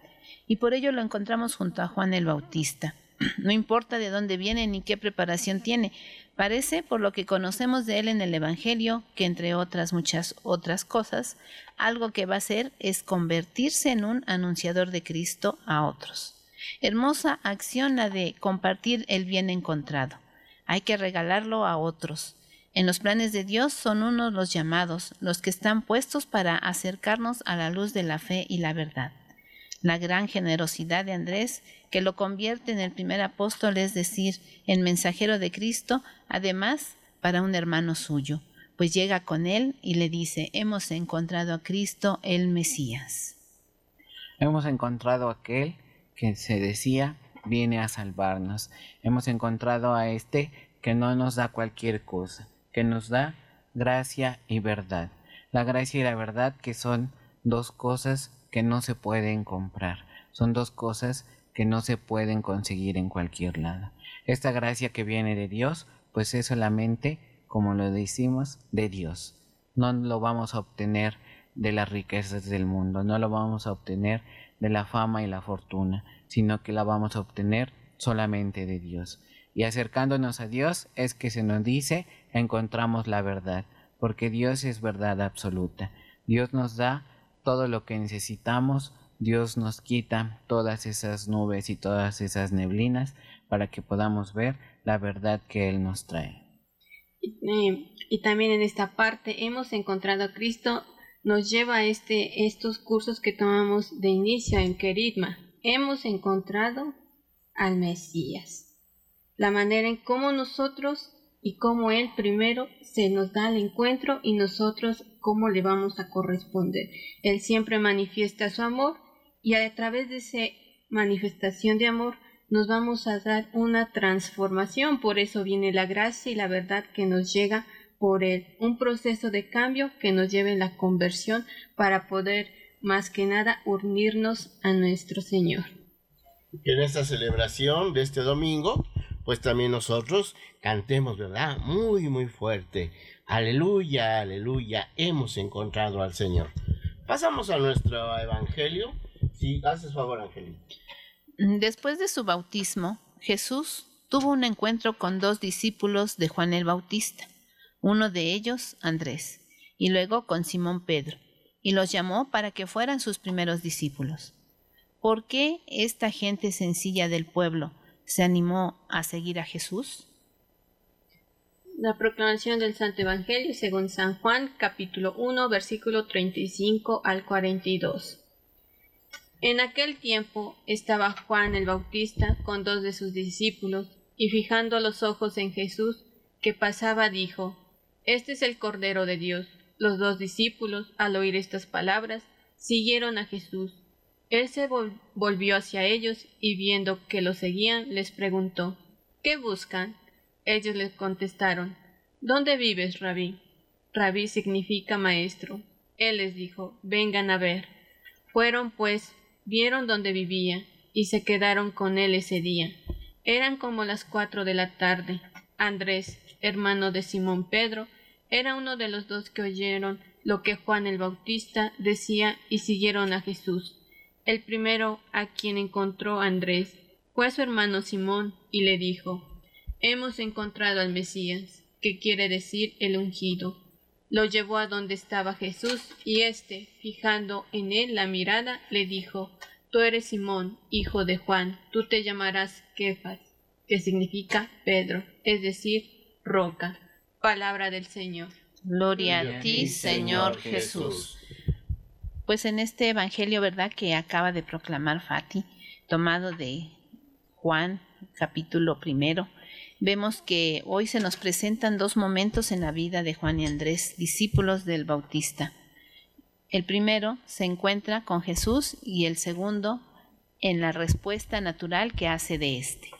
S4: y por ello lo encontramos junto a Juan el Bautista. No importa de dónde viene ni qué preparación tiene, Parece, por lo que conocemos de él en el Evangelio, que entre otras muchas otras cosas, algo que va a hacer es convertirse en un anunciador de Cristo a otros. Hermosa acción la de compartir el bien encontrado. Hay que regalarlo a otros. En los planes de Dios son unos los llamados, los que están puestos para acercarnos a la luz de la fe y la verdad. La gran generosidad de Andrés, que lo convierte en el primer apóstol, es decir, en mensajero de Cristo, además para un hermano suyo, pues llega con él y le dice, hemos encontrado a Cristo el Mesías.
S6: Hemos encontrado a aquel que se decía viene a salvarnos. Hemos encontrado a este que no nos da cualquier cosa, que nos da gracia y verdad. La gracia y la verdad que son dos cosas que no se pueden comprar, son dos cosas que no se pueden conseguir en cualquier lado. Esta gracia que viene de Dios, pues es solamente, como lo decimos, de Dios. No lo vamos a obtener de las riquezas del mundo, no lo vamos a obtener de la fama y la fortuna, sino que la vamos a obtener solamente de Dios. Y acercándonos a Dios es que se nos dice encontramos la verdad, porque Dios es verdad absoluta. Dios nos da todo lo que necesitamos, Dios nos quita todas esas nubes y todas esas neblinas para que podamos ver la verdad que Él nos trae.
S5: Eh, y también en esta parte hemos encontrado a Cristo nos lleva a este, estos cursos que tomamos de inicio en Queridma. Hemos encontrado al Mesías. La manera en cómo nosotros y cómo Él primero se nos da el encuentro y nosotros cómo le vamos a corresponder. Él siempre manifiesta su amor y a través de esa manifestación de amor nos vamos a dar una transformación. Por eso viene la gracia y la verdad que nos llega por Él, un proceso de cambio que nos lleve a la conversión para poder más que nada unirnos a nuestro Señor.
S3: En esta celebración de este domingo, pues también nosotros cantemos, ¿verdad? Muy, muy fuerte. Aleluya, aleluya, hemos encontrado al Señor. Pasamos a nuestro Evangelio. Si haces favor, Angelito.
S4: Después de su bautismo, Jesús tuvo un encuentro con dos discípulos de Juan el Bautista uno de ellos Andrés, y luego con Simón Pedro, y los llamó para que fueran sus primeros discípulos. ¿Por qué esta gente sencilla del pueblo se animó a seguir a Jesús?
S5: La proclamación del Santo Evangelio según San Juan, capítulo 1, versículo 35 al 42. En aquel tiempo estaba Juan el Bautista con dos de sus discípulos, y fijando los ojos en Jesús, que pasaba, dijo, este es el Cordero de Dios. Los dos discípulos, al oír estas palabras, siguieron a Jesús. Él se volvió hacia ellos y viendo que lo seguían, les preguntó, ¿Qué buscan? Ellos les contestaron, ¿Dónde vives, rabí? Rabí significa maestro. Él les dijo, vengan a ver. Fueron, pues, vieron dónde vivía, y se quedaron con él ese día. Eran como las cuatro de la tarde. Andrés, hermano de Simón Pedro, era uno de los dos que oyeron lo que Juan el Bautista decía y siguieron a Jesús. El primero a quien encontró Andrés fue su hermano Simón y le dijo Hemos encontrado al Mesías, que quiere decir el ungido. Lo llevó a donde estaba Jesús y éste, fijando en él la mirada, le dijo Tú eres Simón, hijo de Juan, tú te llamarás Kefas, que significa Pedro, es decir, roca. Palabra del Señor.
S4: Gloria a ti, Señor Jesús. Pues en este Evangelio, ¿verdad? Que acaba de proclamar Fati, tomado de Juan, capítulo primero, vemos que hoy se nos presentan dos momentos en la vida de Juan y Andrés, discípulos del Bautista. El primero se encuentra con Jesús y el segundo en la respuesta natural que hace de éste.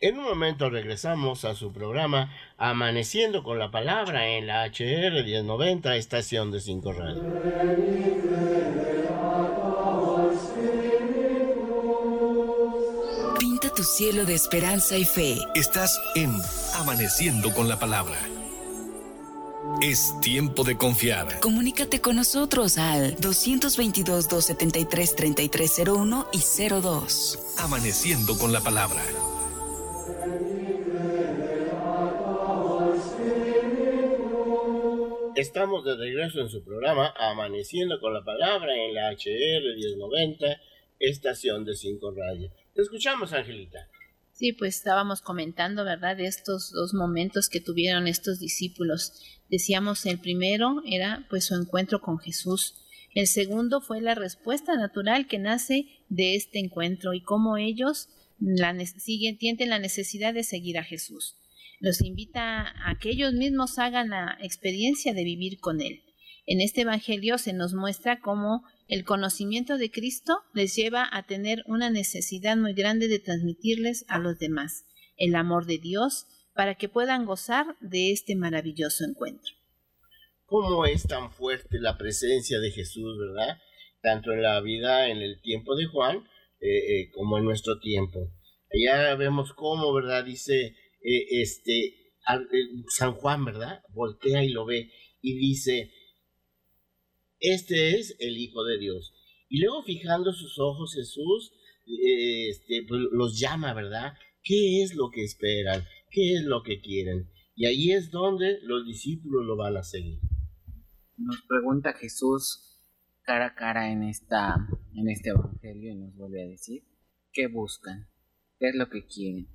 S3: En un momento regresamos a su programa Amaneciendo con la Palabra en la HR 1090, estación de 5 Radio.
S2: Tu cielo de esperanza y fe.
S1: Estás en Amaneciendo con la Palabra. Es tiempo de confiar.
S2: Comunícate con nosotros al 222-273-3301 y 02.
S1: Amaneciendo con la Palabra.
S3: Estamos de regreso en su programa Amaneciendo con la Palabra en la HR 1090, estación de 5 Radio. Te escuchamos, Angelita.
S4: Sí, pues estábamos comentando, ¿verdad?, de estos dos momentos que tuvieron estos discípulos. Decíamos, el primero era pues su encuentro con Jesús. El segundo fue la respuesta natural que nace de este encuentro y cómo ellos siguen, tienen la necesidad de seguir a Jesús. Los invita a que ellos mismos hagan la experiencia de vivir con Él. En este Evangelio se nos muestra cómo el conocimiento de Cristo les lleva a tener una necesidad muy grande de transmitirles a los demás el amor de Dios para que puedan gozar de este maravilloso encuentro.
S3: ¿Cómo es tan fuerte la presencia de Jesús, verdad? Tanto en la vida, en el tiempo de Juan, eh, eh, como en nuestro tiempo. Allá vemos cómo, ¿verdad? Dice eh, este San Juan, ¿verdad? Voltea y lo ve y dice, este es el Hijo de Dios. Y luego fijando sus ojos Jesús, este, pues, los llama, ¿verdad? ¿Qué es lo que esperan? ¿Qué es lo que quieren? Y ahí es donde los discípulos lo van a seguir.
S6: Nos pregunta Jesús cara a cara en, esta, en este Evangelio y nos vuelve a decir qué buscan, qué es lo que quieren.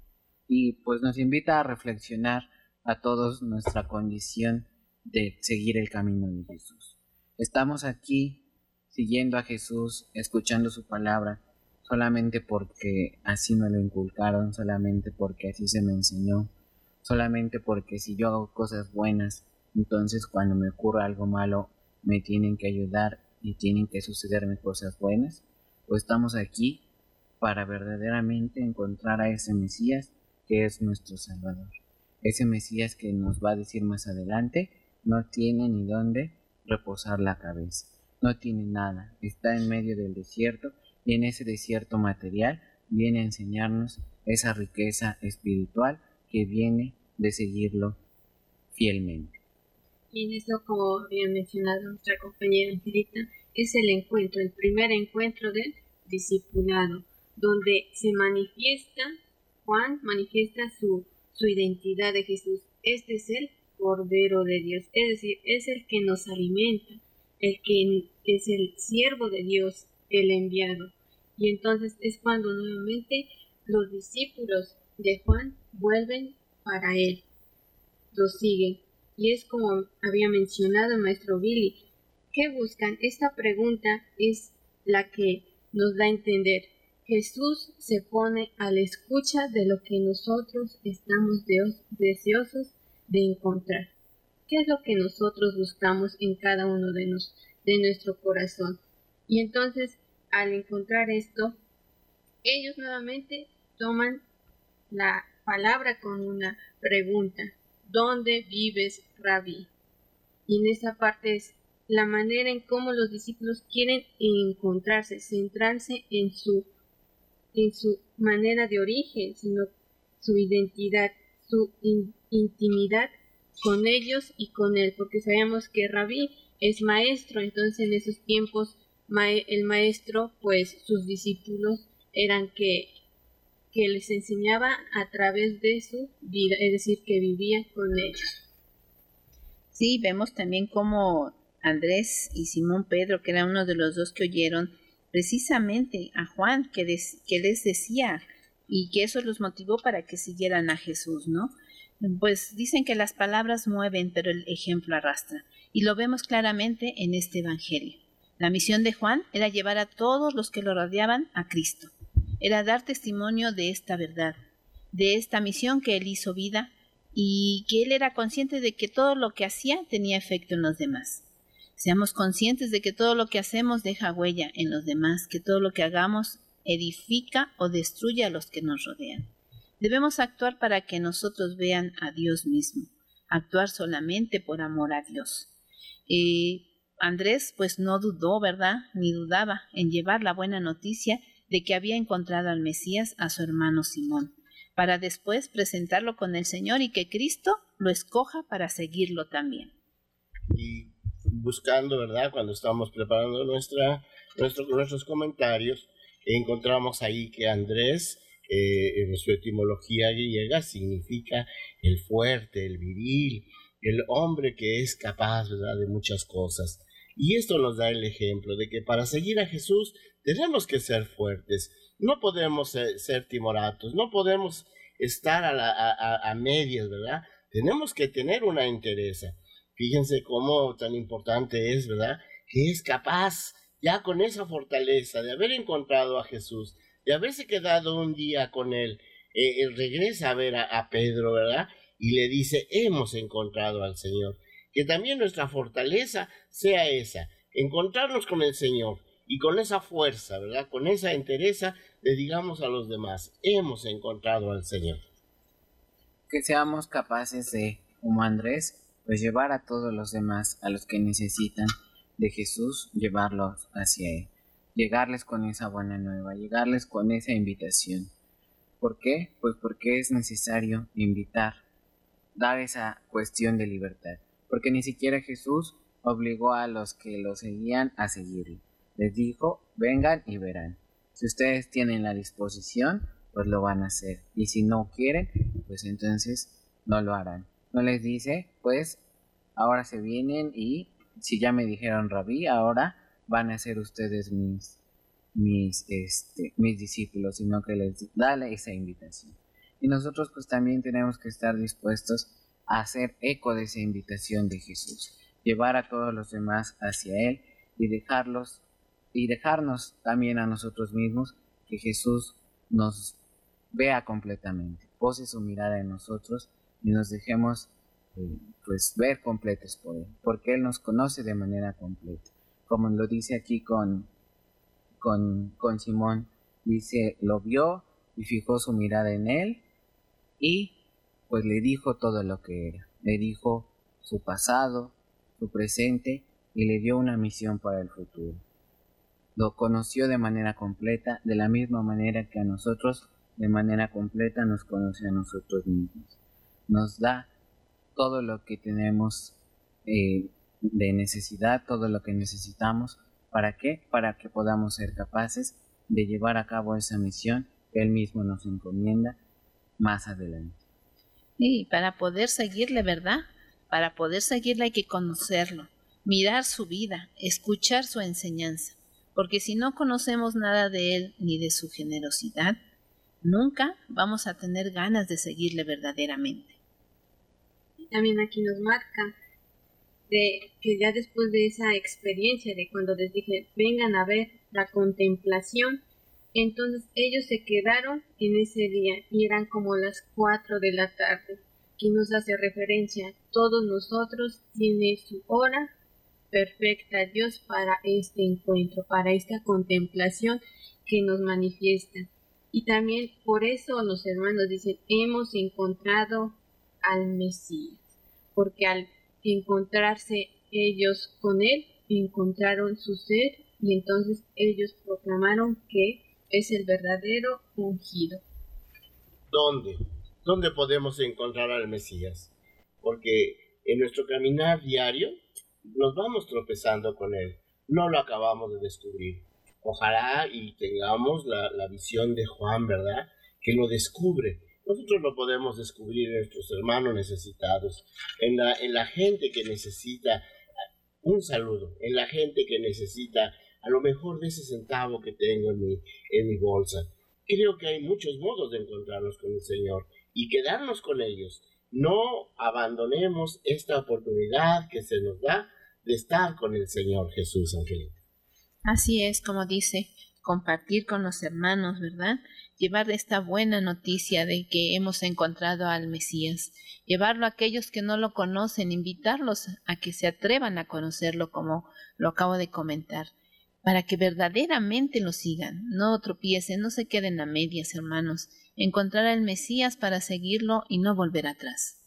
S6: Y pues nos invita a reflexionar a todos nuestra condición de seguir el camino de Jesús. Estamos aquí siguiendo a Jesús, escuchando su palabra, solamente porque así me lo inculcaron, solamente porque así se me enseñó, solamente porque si yo hago cosas buenas, entonces cuando me ocurra algo malo, me tienen que ayudar y tienen que sucederme cosas buenas, o pues estamos aquí para verdaderamente encontrar a ese Mesías que es nuestro Salvador. Ese Mesías que nos va a decir más adelante, no tiene ni dónde reposar la cabeza. No tiene nada, está en medio del desierto y en ese desierto material viene a enseñarnos esa riqueza espiritual que viene de seguirlo fielmente.
S5: Y en eso, como había mencionado nuestra compañera Angelita, es el encuentro, el primer encuentro del discipulado, donde se manifiesta, Juan manifiesta su, su identidad de Jesús. Este es el Cordero de Dios, es decir, es el que nos alimenta, el que es el siervo de Dios, el enviado. Y entonces es cuando nuevamente los discípulos de Juan vuelven para él, lo siguen. Y es como había mencionado maestro Billy, ¿qué buscan? Esta pregunta es la que nos da a entender. Jesús se pone a la escucha de lo que nosotros estamos deseosos de encontrar. ¿Qué es lo que nosotros buscamos en cada uno de, nos, de nuestro corazón? Y entonces, al encontrar esto, ellos nuevamente toman la palabra con una pregunta. ¿Dónde vives, Rabí? Y en esa parte es la manera en cómo los discípulos quieren encontrarse, centrarse en su, en su manera de origen, sino su identidad, su intimidad con ellos y con él, porque sabemos que Rabí es maestro, entonces en esos tiempos el maestro, pues sus discípulos eran que, que les enseñaba a través de su vida, es decir, que vivía con ellos.
S4: Sí, vemos también cómo Andrés y Simón Pedro, que era uno de los dos que oyeron precisamente a Juan, que, que les decía y que eso los motivó para que siguieran a Jesús, ¿no? Pues dicen que las palabras mueven, pero el ejemplo arrastra. Y lo vemos claramente en este Evangelio. La misión de Juan era llevar a todos los que lo rodeaban a Cristo. Era dar testimonio de esta verdad, de esta misión que él hizo vida y que él era consciente de que todo lo que hacía tenía efecto en los demás. Seamos conscientes de que todo lo que hacemos deja huella en los demás, que todo lo que hagamos edifica o destruye a los que nos rodean. Debemos actuar para que nosotros vean a Dios mismo, actuar solamente por amor a Dios. Y Andrés pues no dudó, ¿verdad? Ni dudaba en llevar la buena noticia de que había encontrado al Mesías a su hermano Simón, para después presentarlo con el Señor y que Cristo lo escoja para seguirlo también.
S3: Y buscando, ¿verdad? Cuando estábamos preparando nuestros comentarios, encontramos ahí que Andrés eh, en su etimología griega significa el fuerte, el viril, el hombre que es capaz ¿verdad? de muchas cosas. Y esto nos da el ejemplo de que para seguir a Jesús tenemos que ser fuertes, no podemos ser, timoratos, no podemos estar a, a, medias, ¿verdad? Tenemos que tener una entereza. Fíjense cómo tan importante es, ¿verdad? Que es capaz, ya con esa fortaleza de haber encontrado a Jesús, de haberse quedado un día con él, eh, regresa a ver a Pedro, ¿verdad? Y le dice, hemos encontrado al Señor que también nuestra fortaleza sea esa, encontrarnos con el Señor y con esa fuerza, ¿verdad? Con esa entereza le digamos a los demás, hemos encontrado al Señor.
S6: Que seamos capaces de, como Andrés, pues llevar a todos los demás, a los que necesitan de Jesús, llevarlos hacia Él. Llegarles con esa buena nueva, llegarles con esa invitación. ¿Por qué? Pues porque es necesario invitar, dar esa cuestión de libertad porque ni siquiera Jesús obligó a los que lo seguían a seguirlo. Les dijo, vengan y verán. Si ustedes tienen la disposición, pues lo van a hacer. Y si no quieren, pues entonces no lo harán. No les dice, pues ahora se vienen y si ya me dijeron rabí, ahora van a ser ustedes mis mis este mis discípulos, sino que les da esa invitación. Y nosotros pues también tenemos que estar dispuestos hacer eco de esa invitación de Jesús, llevar a todos los demás hacia Él y dejarlos y dejarnos también a nosotros mismos que Jesús nos vea completamente, pose su mirada en nosotros y nos dejemos pues ver completos por Él, porque Él nos conoce de manera completa, como lo dice aquí con, con, con Simón, dice, lo vio y fijó su mirada en Él y pues le dijo todo lo que era. Le dijo su pasado, su presente y le dio una misión para el futuro. Lo conoció de manera completa, de la misma manera que a nosotros de manera completa nos conoce a nosotros mismos. Nos da todo lo que tenemos eh, de necesidad, todo lo que necesitamos. ¿Para qué? Para que podamos ser capaces de llevar a cabo esa misión que Él mismo nos encomienda más adelante.
S4: Y para poder seguirle, ¿verdad? Para poder seguirle hay que conocerlo, mirar su vida, escuchar su enseñanza, porque si no conocemos nada de él ni de su generosidad, nunca vamos a tener ganas de seguirle verdaderamente.
S5: También aquí nos marca de que ya después de esa experiencia de cuando les dije vengan a ver la contemplación, entonces ellos se quedaron en ese día y eran como las cuatro de la tarde, que nos hace referencia. Todos nosotros tiene su hora perfecta Dios para este encuentro, para esta contemplación que nos manifiesta. Y también por eso los hermanos dicen, hemos encontrado al Mesías, porque al encontrarse ellos con él, encontraron su ser y entonces ellos proclamaron que es el verdadero ungido.
S3: ¿Dónde? ¿Dónde podemos encontrar al Mesías? Porque en nuestro caminar diario nos vamos tropezando con él. No lo acabamos de descubrir. Ojalá y tengamos la, visión de Juan, ¿verdad? Que lo descubre. Nosotros lo podemos descubrir en nuestros hermanos necesitados, en la, en la gente que necesita un saludo, en la gente que necesita a lo mejor de ese centavo que tengo en mi, en mi bolsa. Creo que hay muchos modos de encontrarnos con el Señor y quedarnos con ellos. No abandonemos esta oportunidad que se nos da de estar con el Señor Jesús, Angelita.
S4: Así es, como dice, compartir con los hermanos, ¿verdad? Llevar esta buena noticia de que hemos encontrado al Mesías, llevarlo a aquellos que no lo conocen, invitarlos a que se atrevan a conocerlo como lo acabo de comentar para que verdaderamente lo sigan, no tropiecen, no se queden a medias, hermanos, encontrar al Mesías para seguirlo y no volver atrás.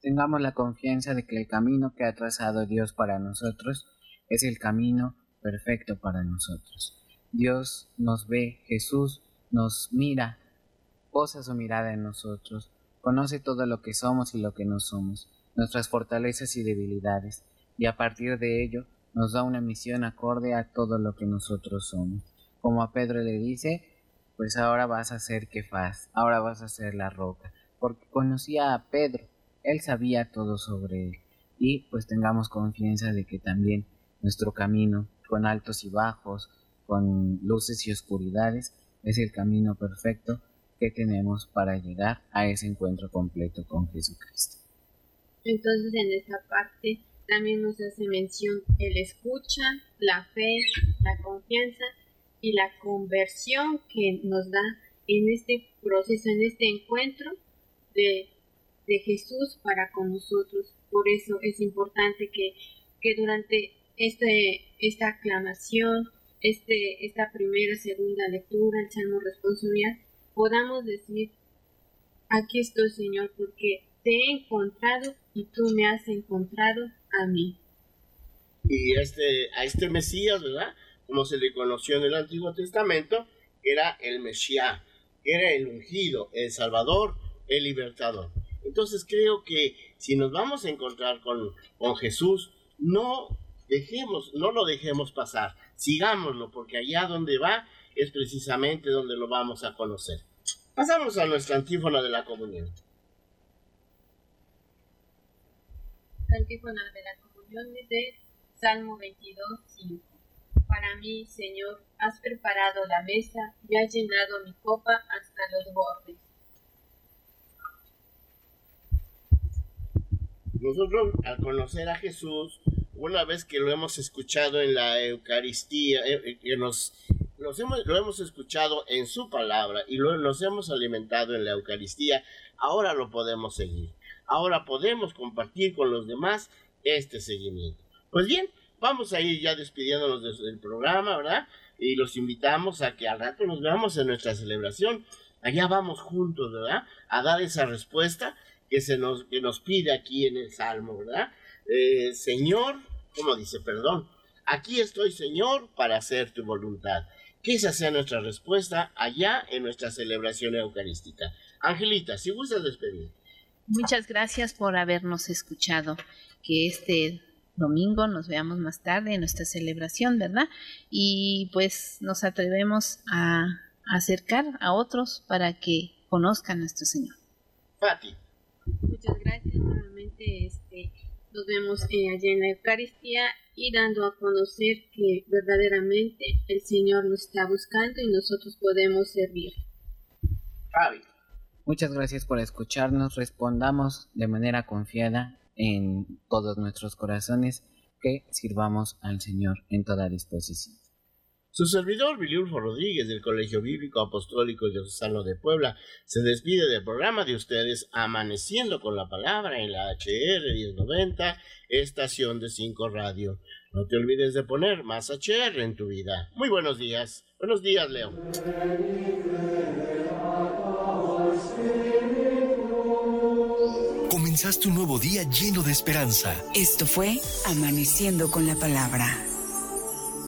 S6: Tengamos la confianza de que el camino que ha trazado Dios para nosotros es el camino perfecto para nosotros. Dios nos ve, Jesús nos mira, posa su mirada en nosotros, conoce todo lo que somos y lo que no somos, nuestras fortalezas y debilidades, y a partir de ello nos da una misión acorde a todo lo que nosotros somos. Como a Pedro le dice, pues ahora vas a ser Kefaz, ahora vas a ser la roca, porque conocía a Pedro, él sabía todo sobre él, y pues tengamos confianza de que también nuestro camino, con altos y bajos, con luces y oscuridades, es el camino perfecto que tenemos para llegar a ese encuentro completo con Jesucristo.
S5: Entonces en esta parte también nos hace mención el escucha, la fe, la confianza y la conversión que nos da en este proceso, en este encuentro de, de Jesús para con nosotros. Por eso es importante que, que durante este, esta aclamación, este, esta primera, segunda lectura, el Salmo responsorial, podamos decir, aquí estoy Señor, porque te he encontrado y tú me has encontrado a mí.
S3: Y este, a este Mesías, ¿verdad? Como se le conoció en el Antiguo Testamento, era el Mesías, era el ungido, el Salvador, el libertador. Entonces creo que si nos vamos a encontrar con, con Jesús, no dejemos, no lo dejemos pasar, sigámoslo, porque allá donde va es precisamente donde lo vamos a conocer. Pasamos a nuestra antífona de la comunión.
S5: Antífona de la comunión de Salmo 22, 5. Para mí, Señor, has preparado la mesa y has llenado mi copa hasta los bordes.
S3: Nosotros, al conocer a Jesús, una vez que lo hemos escuchado en la Eucaristía, eh, eh, que nos, hemos, lo hemos escuchado en su palabra y lo, nos hemos alimentado en la Eucaristía, ahora lo podemos seguir. Ahora podemos compartir con los demás este seguimiento. Pues bien, vamos a ir ya despidiéndonos del programa, ¿verdad? Y los invitamos a que al rato nos veamos en nuestra celebración. Allá vamos juntos, ¿verdad? A dar esa respuesta que se nos, que nos pide aquí en el Salmo, ¿verdad? Eh, Señor, como dice, perdón, aquí estoy, Señor, para hacer tu voluntad. Que esa sea nuestra respuesta allá en nuestra celebración eucarística. Angelita, si gustas despedir.
S4: Muchas gracias por habernos escuchado. Que este domingo nos veamos más tarde en nuestra celebración, ¿verdad? Y pues nos atrevemos a acercar a otros para que conozcan a nuestro Señor.
S3: Fati.
S5: Muchas gracias nuevamente. Nos vemos eh, allá en la Eucaristía y dando a conocer que verdaderamente el Señor nos está buscando y nosotros podemos servir.
S6: Muchas gracias por escucharnos. Respondamos de manera confiada en todos nuestros corazones que sirvamos al Señor en toda disposición.
S3: Su servidor, Viliulfo Rodríguez, del Colegio Bíblico Apostólico Diocesano de Puebla, se despide del programa de ustedes Amaneciendo con la Palabra en la HR 1090, estación de 5 Radio. No te olvides de poner más HR en tu vida. Muy buenos días. Buenos días, Leo.
S1: Comenzaste un nuevo día lleno de esperanza.
S2: Esto fue Amaneciendo con la Palabra